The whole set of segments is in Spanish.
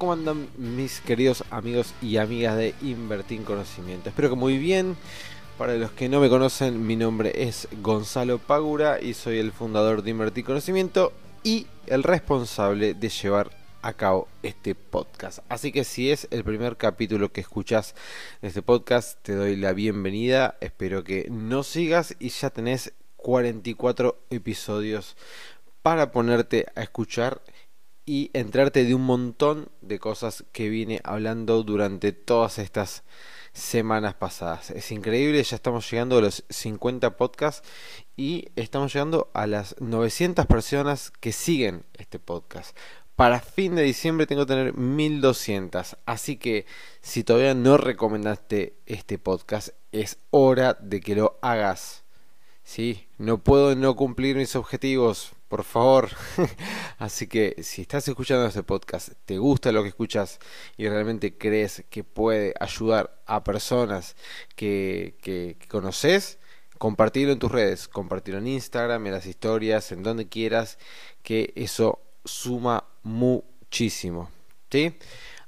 ¿Cómo andan mis queridos amigos y amigas de Invertir en Conocimiento? Espero que muy bien. Para los que no me conocen, mi nombre es Gonzalo Pagura y soy el fundador de Invertir Conocimiento y el responsable de llevar a cabo este podcast. Así que si es el primer capítulo que escuchas de este podcast, te doy la bienvenida. Espero que no sigas y ya tenés 44 episodios para ponerte a escuchar y entrarte de un montón de cosas que vine hablando durante todas estas semanas pasadas. Es increíble, ya estamos llegando a los 50 podcasts y estamos llegando a las 900 personas que siguen este podcast. Para fin de diciembre tengo que tener 1200, así que si todavía no recomendaste este podcast, es hora de que lo hagas. ¿Sí? No puedo no cumplir mis objetivos, por favor. Así que si estás escuchando este podcast, te gusta lo que escuchas y realmente crees que puede ayudar a personas que, conoces, compartirlo en tus redes, compartirlo en Instagram, en las historias, en donde quieras, que eso suma muchísimo. ¿Sí?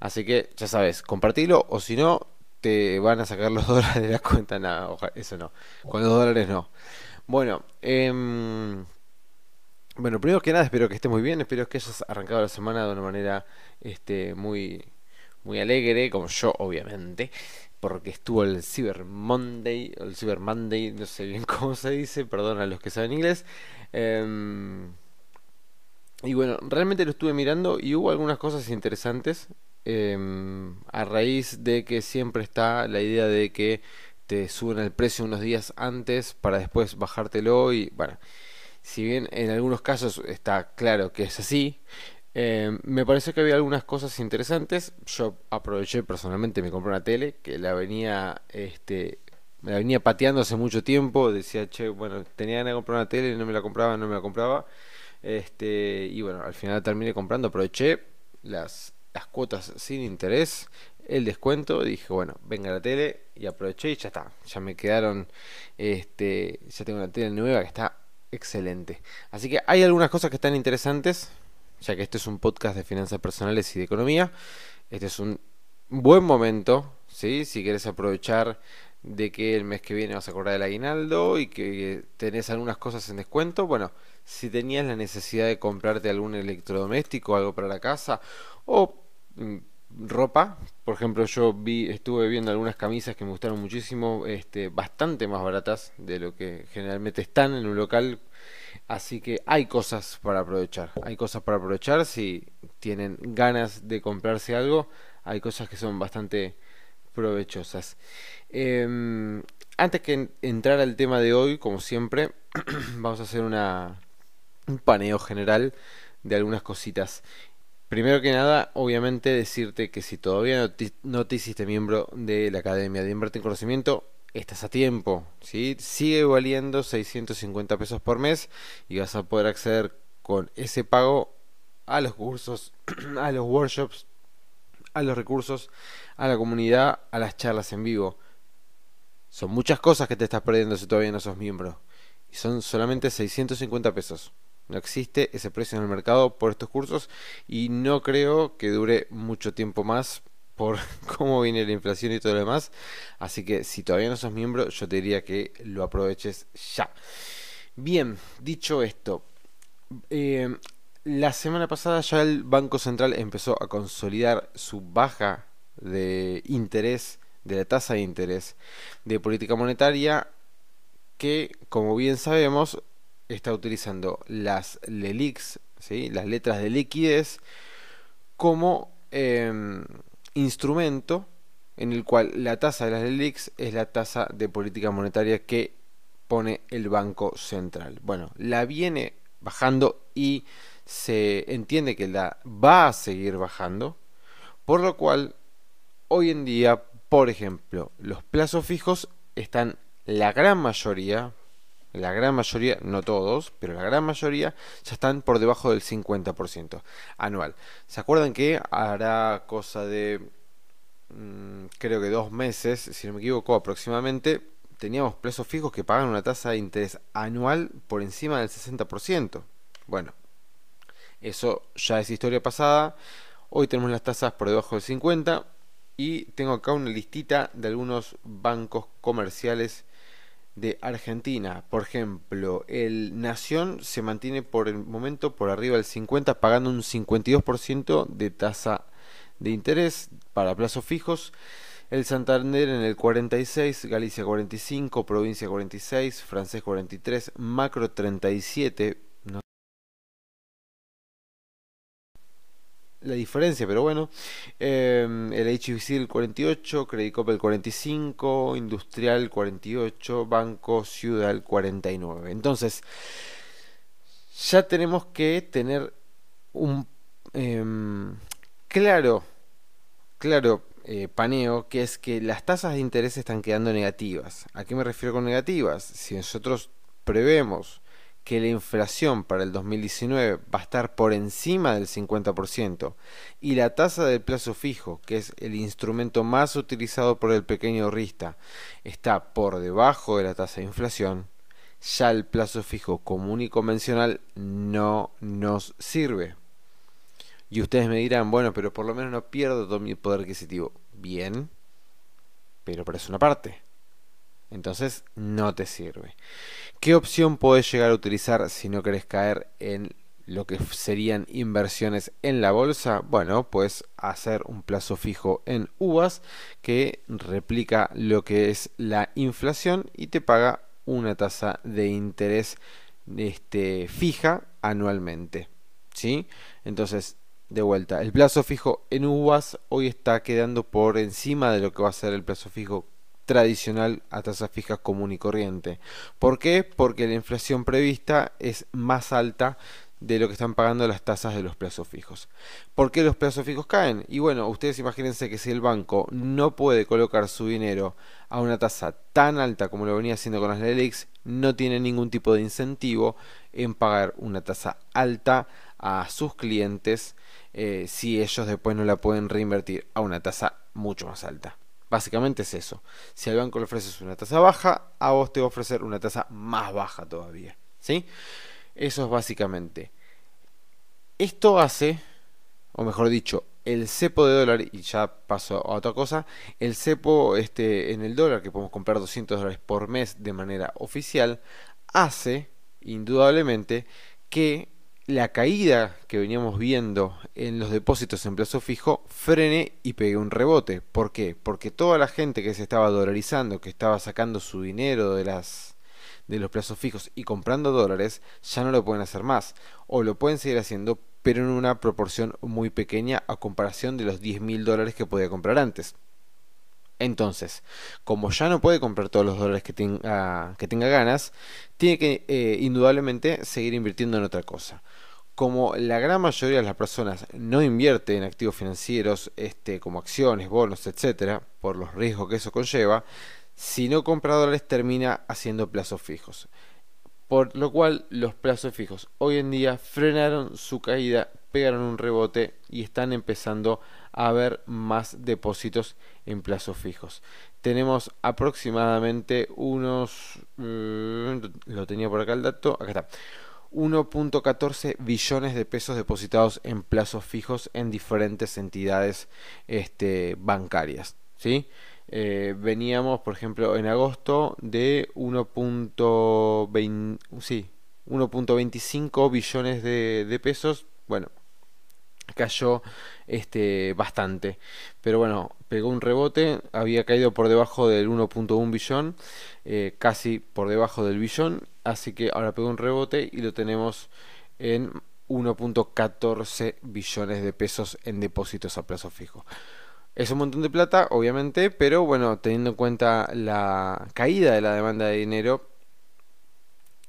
Así que ya sabes, compartilo o si no, te van a sacar los dólares de la cuenta. Nada, eso no. Con los dólares no. Bueno, eh, bueno, primero que nada espero que estés muy bien, espero que hayas arrancado la semana de una manera este, muy, muy alegre, como yo obviamente, porque estuvo el Cyber Monday, el Cyber Monday, no sé bien cómo se dice, perdón a los que saben inglés. Em, y bueno, realmente lo estuve mirando y hubo algunas cosas interesantes em, a raíz de que siempre está la idea de que te suben el precio unos días antes para después bajártelo y bueno si bien en algunos casos está claro que es así, eh, me parece que había algunas cosas interesantes. Yo aproveché personalmente, me compré una tele que la venía, este, me la venía pateando hace mucho tiempo. Decía, che, bueno, tenía ganas de comprar una tele, no me la compraba, no me la compraba. Este, y bueno, al final terminé comprando, aproveché las, las cuotas sin interés, el descuento, dije, bueno, venga la tele y aproveché y ya está. Ya me quedaron, este, ya tengo una tele nueva que está excelente. Así que hay algunas cosas que están interesantes, ya que este es un podcast de finanzas personales y de economía. Este es un buen momento, ¿sí? Si quieres aprovechar de que el mes que viene vas a cobrar el aguinaldo y que tenés algunas cosas en descuento, bueno, si tenías la necesidad de comprarte algún electrodoméstico, algo para la casa o mm, ropa, por ejemplo, yo vi estuve viendo algunas camisas que me gustaron muchísimo, este bastante más baratas de lo que generalmente están en un local, así que hay cosas para aprovechar. Hay cosas para aprovechar si tienen ganas de comprarse algo, hay cosas que son bastante provechosas. Em, antes que entrar al tema de hoy, como siempre, vamos a hacer una un paneo general de algunas cositas. Primero que nada, obviamente decirte que si todavía no te, hiciste miembro de la Academia de Invertir en Conocimiento, estás a tiempo, ¿sí? Sigue valiendo 650 pesos por mes y vas a poder acceder con ese pago a los cursos, a los workshops, a los recursos, a la comunidad, a las charlas en vivo. Son muchas cosas que te estás perdiendo si todavía no sos miembro. Y son solamente 650 pesos. No existe ese precio en el mercado por estos cursos y no creo que dure mucho tiempo más por cómo viene la inflación y todo lo demás. Así que si todavía no sos miembro, yo te diría que lo aproveches ya. Bien, dicho esto, eh, la semana pasada ya el Banco Central empezó a consolidar su baja de interés, de la tasa de interés de política monetaria, que como bien sabemos está utilizando las LELIX, ¿sí? las letras de liquidez, como em, instrumento en el cual la tasa de las LELIX es la tasa de política monetaria que pone el Banco Central. Bueno, la viene bajando y se entiende que la va a seguir bajando, por lo cual hoy en día Por ejemplo, los plazos fijos están la gran mayoría, la gran mayoría, no todos, pero la gran mayoría ya están por debajo del 50% anual. ¿Se acuerdan que hará cosa de, mm, creo que dos meses, si no me equivoco aproximadamente, teníamos plazos fijos que pagan una tasa de interés anual por encima del 60%? Bueno, eso ya es historia pasada. Hoy tenemos las tasas por debajo del 50 y tengo acá una listita de algunos bancos comerciales de Argentina. Por ejemplo, el Nación se mantiene por el momento por arriba del 50 pagando un 52% de tasa de interés para plazos fijos. El Santander en el 46, Galicia 45, Provincia 46, Francés 43, Macro 37, la diferencia, pero bueno. Eh, el HBC el 48, Credit el 45, Industrial 48, Banco Ciudad el 49. Entonces, ya tenemos que tener un em, claro, claro eh, paneo, que es que las tasas de interés están quedando negativas. ¿A qué me refiero con negativas? Si nosotros prevemos que la inflación para el 2019 va a estar por encima del 50% y la tasa del plazo fijo, que es el instrumento más utilizado por el pequeño ahorrista, está por debajo de la tasa de inflación, ya el plazo fijo común y convencional no nos sirve. Y ustedes me dirán, bueno, pero por lo menos no pierdo todo mi poder adquisitivo. Bien, pero es una parte. Entonces no te sirve. ¿Qué opción podés llegar a utilizar si no querés caer en lo que serían inversiones en la bolsa? Bueno, pues hacer un plazo fijo en uvas que replica lo que es la inflación y te paga una tasa de interés este, fija anualmente. ¿sí? Entonces, de vuelta, el plazo fijo en uvas hoy está quedando por encima de lo que va a ser el plazo fijo tradicional a tasas fijas común y corriente. ¿Por qué? Porque la inflación prevista es más alta de lo que están pagando las tasas de los plazos fijos. ¿Por qué los plazos fijos caen? Y bueno, ustedes imagínense que si el banco no puede colocar su dinero a una tasa tan alta como lo venía haciendo con las LELIX, no tiene ningún tipo de incentivo en pagar una tasa alta a sus clientes eh, si ellos después no la pueden reinvertir a una tasa mucho más alta. Básicamente es eso. Si al banco le ofreces una tasa baja, a vos te va a ofrecer una tasa más baja todavía. ¿Sí? Eso es básicamente. Esto hace, o mejor dicho, el cepo de dólar, y ya paso a otra cosa, el cepo este, en el dólar, que podemos comprar 200 dólares por mes de manera oficial, hace, indudablemente, que la caída que veníamos viendo en los depósitos en plazo fijo frene y pegue un rebote. ¿Por qué? Porque toda la gente que se estaba dolarizando, que estaba sacando su dinero de las de los plazos fijos y comprando dólares, ya no lo pueden hacer más. O lo pueden seguir haciendo, pero en una proporción muy pequeña a comparación de los 10 mil dólares que podía comprar antes. Entonces, como ya no puede comprar todos los dólares que tenga, que tenga ganas, tiene que eh, indudablemente seguir invirtiendo en otra cosa. Como la gran mayoría de las personas no invierte en activos financieros, este, como acciones, bonos, etcétera, por los riesgos que eso conlleva, si no compra dólares termina haciendo plazos fijos. Por lo cual los plazos fijos hoy en día frenaron su caída, pegaron un rebote y están empezando a haber más depósitos en plazos fijos. Tenemos aproximadamente unos... Mm, lo tenía por acá el dato, acá está. 1.14 billones de pesos depositados en plazos fijos en diferentes entidades este, bancarias. ¿sí? Eh, veníamos, por ejemplo, en agosto de 1.25 sí, billones de, de pesos. Bueno, cayó este bastante. Pero bueno pegó un rebote había caído por debajo del 1.1 billón eh, casi por debajo del billón así que ahora pegó un rebote y lo tenemos en 1.14 billones de pesos en depósitos a plazo fijo. Es un montón de plata obviamente pero bueno teniendo en cuenta la caída de la demanda de dinero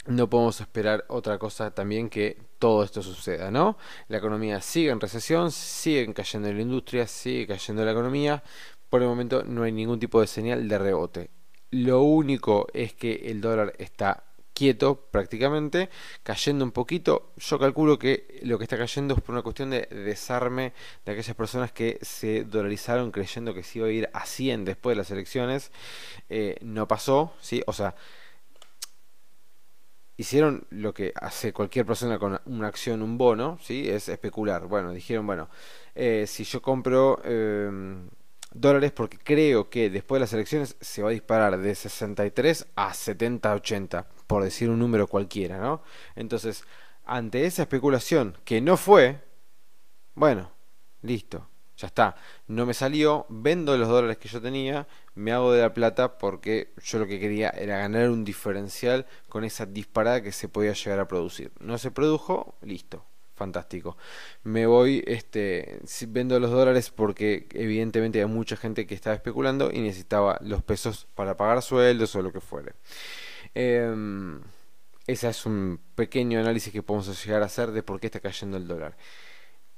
no podemos esperar otra cosa también que todo esto suceda, ¿no? La economía sigue en recesión, siguen cayendo la industria, sigue cayendo la economía. por el momento no hay ningún tipo de señal de rebote. Lo único es que el dólar está quieto prácticamente, cayendo un poquito. Yo calculo que lo que está cayendo es por una cuestión de desarme de aquellas personas que se dolarizaron creyendo que se iba a ir a 100 después de las elecciones. Eh, no pasó, ¿sí? O sea, hicieron lo que hace cualquier persona con una acción, un bono, ¿sí? Es especular. Bueno, dijeron, bueno, eh, si yo compro... Em, dólares porque creo que después de las elecciones se va a disparar de 63 a 70, 80 por decir un número cualquiera, ¿no? Entonces, ante esa especulación que no fue, bueno, listo, ya está, no me salió, vendo los dólares que yo tenía, me hago de la plata porque yo lo que quería era ganar un diferencial con esa disparada que se podía llegar a producir. No se produjo, listo, fantástico. Me voy, este, vendo los dólares porque evidentemente hay mucha gente que estaba especulando y necesitaba los pesos para pagar sueldos o lo que fuere. Eh, ese es un pequeño análisis que podemos llegar a hacer de por qué está cayendo el dólar.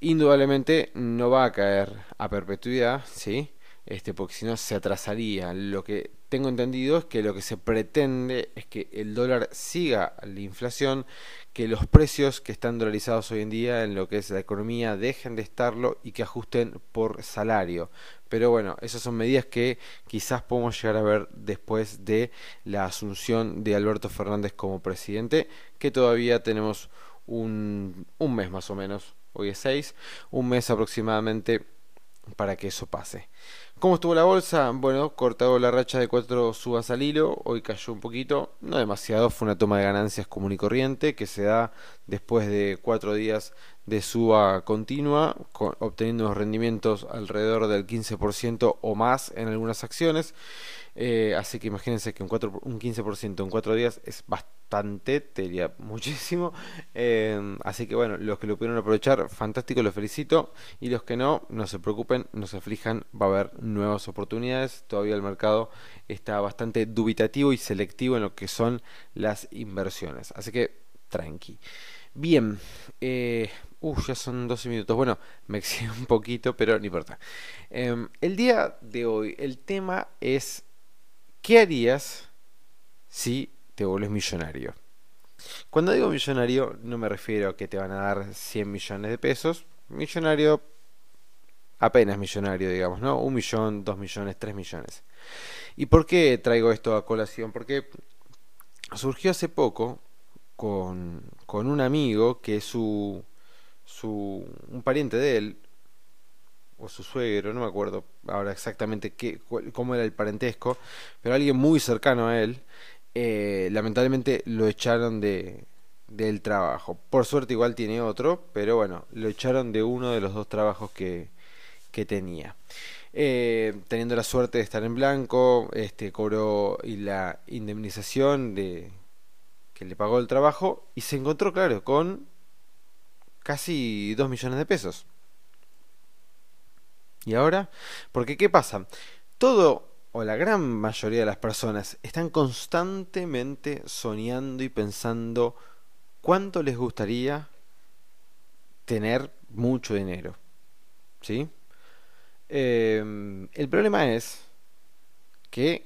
Indudablemente no va a caer a perpetuidad, ¿sí? Este, porque si no se atrasaría. Lo que tengo entendido es que lo que se pretende es que el dólar siga la inflación, que los precios que están dolarizados hoy en día en lo que es la economía dejen de estarlo y que ajusten por salario. Pero bueno, esas son medidas que quizás podemos llegar a ver después de la asunción de Alberto Fernández como presidente, que todavía tenemos un, un mes más o menos, hoy es 6, un mes aproximadamente para que eso pase. ¿Cómo estuvo la bolsa? Bueno, cortado la racha de cuatro subas al hilo, hoy cayó un poquito, no demasiado, fue una toma de ganancias común y corriente que se da después de cuatro días de suba continua, obteniendo rendimientos alrededor del 15% o más en algunas acciones. Eh, así que imagínense que un, 4, un 15% en 4 días es bastante, te diría muchísimo. Eh, así que bueno, los que lo pudieron aprovechar, fantástico, los felicito. Y los que no, no se preocupen, no se aflijan, va a haber nuevas oportunidades. Todavía el mercado está bastante dubitativo y selectivo en lo que son las inversiones. Así que tranqui. Bien, eh, uh, ya son 12 minutos. Bueno, me excedo un poquito, pero no importa. el día de hoy, el tema es ¿Qué harías si te vuelves millonario? Cuando digo millonario no me refiero a que te van a dar 100 millones de pesos. Millonario, apenas millonario, digamos, ¿no? Un millón, dos millones, tres millones. ¿Y por qué traigo esto a colación? Porque surgió hace poco con, con un amigo que su, su, un pariente de él o su suegro, no me acuerdo ahora exactamente qué, cómo era el parentesco, pero alguien muy cercano a él, eh, lamentablemente lo echaron de del trabajo. Por suerte igual tiene otro, pero bueno, lo echaron de uno de los dos trabajos que, que tenía. Eh, teniendo la suerte de estar en blanco, este cobró la indemnización de que le pagó el trabajo y se encontró, claro, con casi 2 millones de pesos. ¿Y ahora? Porque ¿qué pasa? Todo o la gran mayoría de las personas están constantemente soñando y pensando cuánto les gustaría tener mucho dinero. ¿Sí? Em, el problema es que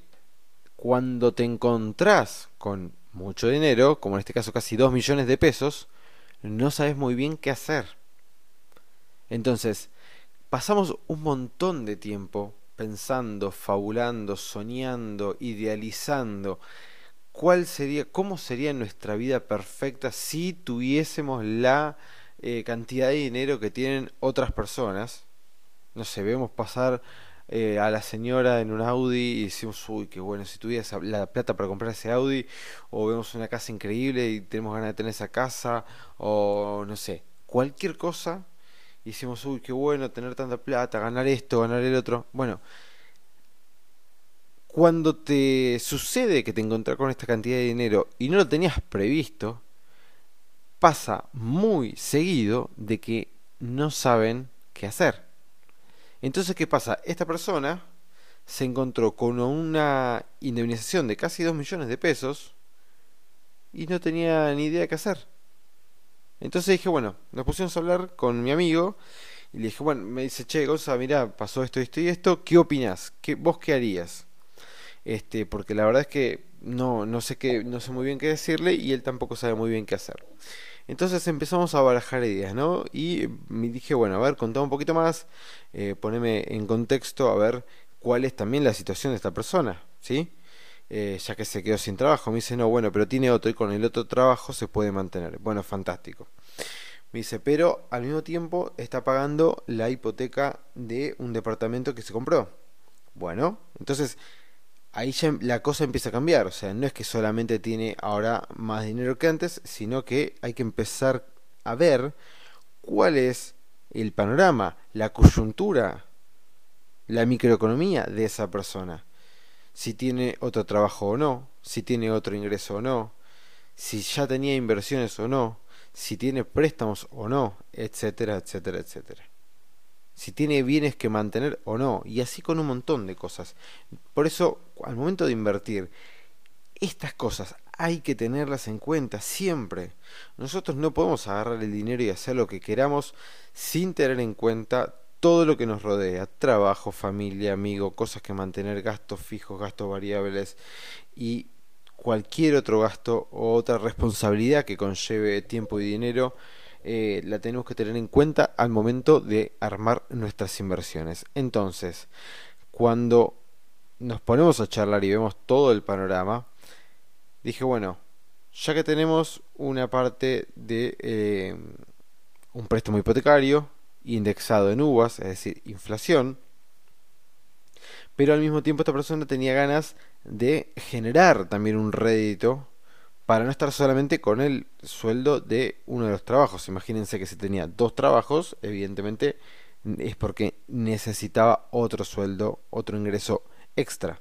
cuando te encontrás con mucho dinero, como en este caso casi 2 millones de pesos, no sabes muy bien qué hacer. Entonces, pasamos un montón de tiempo pensando, fabulando, soñando, idealizando cuál sería, cómo sería nuestra vida perfecta si tuviésemos la eh, cantidad de dinero que tienen otras personas. No sé, vemos pasar eh, a la señora en un Audi y decimos, uy, qué bueno, si tuviera la plata para comprar ese Audi, o vemos una casa increíble y tenemos ganas de tener esa casa, o no sé, cualquier cosa y decimos, uy, qué bueno tener tanta plata, ganar esto, ganar el otro. Bueno, cuando te sucede que te encontrás con esta cantidad de dinero y no lo tenías previsto, pasa muy seguido de que no saben qué hacer. Entonces, ¿qué pasa? Esta persona se encontró con una indemnización de casi 2 millones de pesos y no tenía ni idea qué hacer. Entonces dije, bueno, nos pusimos a hablar con mi amigo Y le dije, bueno, me dice, che, Gonza, mira, pasó esto, esto y esto, ¿qué opinas? ¿Qué, ¿Vos qué harías? Este, porque la verdad es que no, no sé qué, no sé muy bien qué decirle y él tampoco sabe muy bien qué hacer. Entonces empezamos a barajar ideas, ¿no? Y me dije, bueno, a ver, contame un poquito más, eh, poneme en contexto a ver cuál es también la situación de esta persona, ¿sí? Eh, ya que se quedó sin trabajo. Me dice, no, bueno, pero tiene otro y con el otro trabajo se puede mantener. Bueno, fantástico. Me dice, pero al mismo tiempo está pagando la hipoteca de un departamento que se compró. Bueno, entonces ahí ya la cosa empieza a cambiar. O sea, no es que solamente tiene ahora más dinero que antes, sino que hay que empezar a ver cuál es el panorama, la coyuntura, la microeconomía de esa persona. Si tiene otro trabajo o no, si tiene otro ingreso o no, si ya tenía inversiones o no, si tiene préstamos o no, etcétera, etcétera, etcétera si tiene bienes que mantener o no, y así con un montón de cosas. Por eso, al momento de invertir, estas cosas hay que tenerlas en cuenta siempre. Nosotros no podemos agarrar el dinero y hacer lo que queramos sin tener en cuenta todo lo que nos rodea, trabajo, familia, amigo, cosas que mantener, gastos fijos, gastos variables y cualquier otro gasto o otra responsabilidad que conlleve tiempo y dinero eh, la tenemos que tener en cuenta al momento de armar nuestras inversiones. Entonces, cuando nos ponemos a charlar y vemos todo el panorama, dije, bueno, ya que tenemos una parte de eh, un préstamo hipotecario indexado en uvas, es decir, inflación, pero al mismo tiempo esta persona tenía ganas de generar también un rédito para no estar solamente con el sueldo de uno de los trabajos. Imagínense que si tenía dos trabajos, evidentemente es porque necesitaba otro sueldo, otro ingreso extra.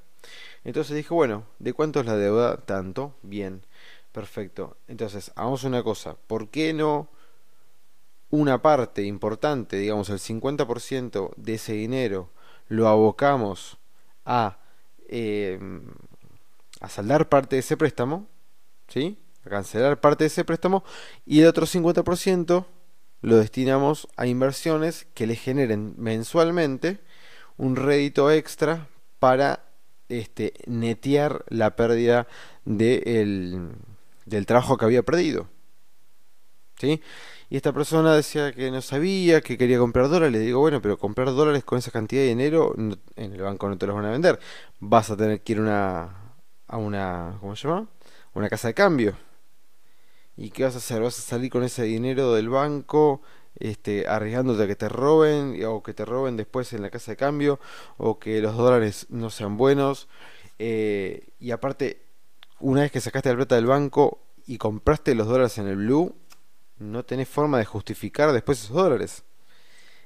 Entonces dije, bueno, ¿de cuánto es la deuda? Tanto. Bien, perfecto. Entonces, hagamos una cosa. ¿Por qué no una parte importante, digamos el 50% de ese dinero, lo abocamos a, eh, a saldar parte de ese préstamo? ¿sí? a cancelar parte de ese préstamo y el otro 50% lo destinamos a inversiones que le generen mensualmente un rédito extra para este, netear la pérdida de del trabajo que había perdido. ¿Sí? Y esta persona decía que no sabía, que quería comprar dólares. Le digo, bueno, pero comprar dólares con esa cantidad de dinero en el banco no te los van a vender. Vas a tener que ir una, a una, ¿cómo se llama? una casa de cambio. ¿Y qué vas a hacer? ¿Vas a salir con ese dinero del banco este, arriesgándote a que te roben o que te roben después en la casa de cambio o que los dólares no sean buenos? Eh, y aparte, una vez que sacaste la plata del banco y compraste los dólares en el blue, no tenés forma de justificar después esos dólares.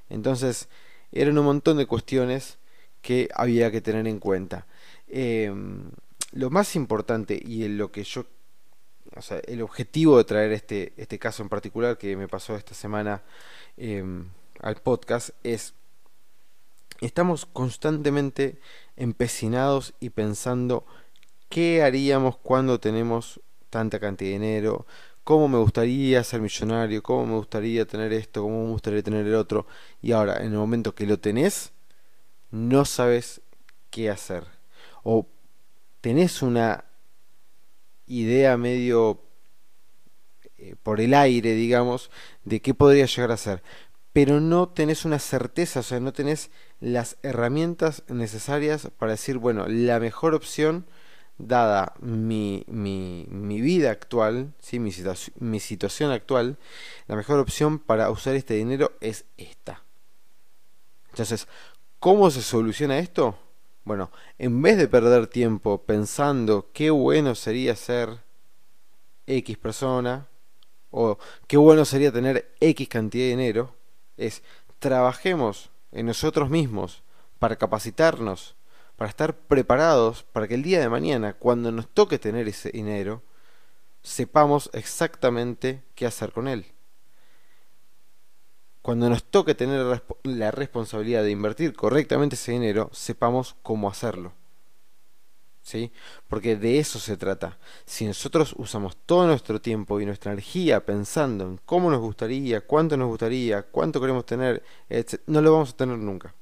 Entonces, eran un montón de cuestiones que había que tener en cuenta. Eh, lo más importante y en lo que yo, o sea, el objetivo de traer este, este caso en particular que me pasó esta semana em, al podcast es, estamos constantemente empecinados y pensando qué haríamos cuando tenemos tanta cantidad de dinero, cómo me gustaría ser millonario, cómo me gustaría tener esto, cómo me gustaría tener el otro, y ahora en el momento que lo tenés, no sabes qué hacer. O tenés una idea medio eh, por el aire, digamos, de qué podría llegar a ser, pero no tenés una certeza, o sea, no tenés las herramientas necesarias para decir, bueno, la mejor opción, dada mi, mi, mi vida actual, ¿sí? mi, mi situación actual, la mejor opción para usar este dinero es esta. Entonces, ¿cómo se soluciona esto? Bueno, en vez de perder tiempo pensando qué bueno sería ser X persona o qué bueno sería tener X cantidad de dinero, es trabajemos en nosotros mismos para capacitarnos, para estar preparados para que el día de mañana, cuando nos toque tener ese dinero, sepamos exactamente qué hacer con él cuando nos toque tener la responsabilidad de invertir correctamente ese dinero, sepamos cómo hacerlo. ¿sí? Porque de eso se trata. Si nosotros usamos todo nuestro tiempo y nuestra energía pensando en cómo nos gustaría, cuánto nos gustaría, cuánto queremos tener, no lo vamos a tener nunca.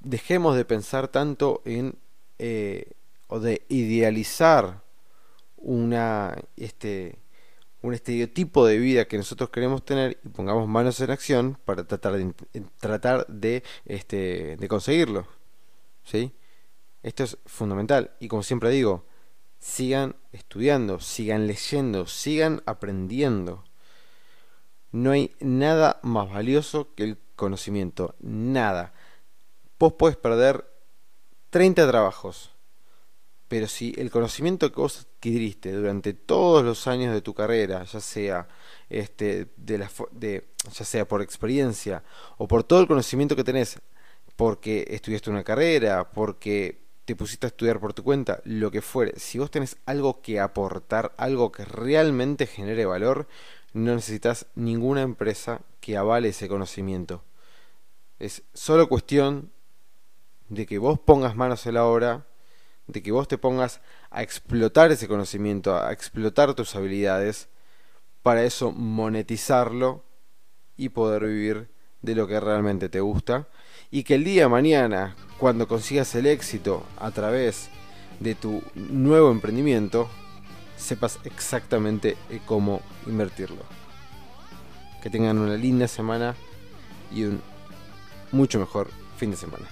Dejemos de pensar tanto en eh, o de idealizar una este un estereotipo de vida que nosotros queremos tener y pongamos manos en acción para tratar de tratar de este de conseguirlo. ¿Sí? Esto es fundamental. Y como siempre digo, sigan estudiando, sigan leyendo, sigan aprendiendo. No hay nada más valioso que el conocimiento. Nada. Vos podés perder 30 trabajos. Pero si el conocimiento que vos durante todos los años de tu carrera, ya sea este, de la, de, ya sea por experiencia o por todo el conocimiento que tenés, porque estudiaste una carrera, porque te pusiste a estudiar por tu cuenta, lo que fuere, si vos tenés algo que aportar, algo que realmente genere valor, no necesitas ninguna empresa que avale ese conocimiento. Es solo cuestión de que vos pongas manos en la obra, de que vos te pongas a explotar ese conocimiento, a explotar tus habilidades, para eso monetizarlo y poder vivir de lo que realmente te gusta y que el día de mañana, cuando consigas el éxito a través de tu nuevo emprendimiento, sepas exactamente eh, cómo invertirlo. Que tengan una linda semana y un mucho mejor fin de semana.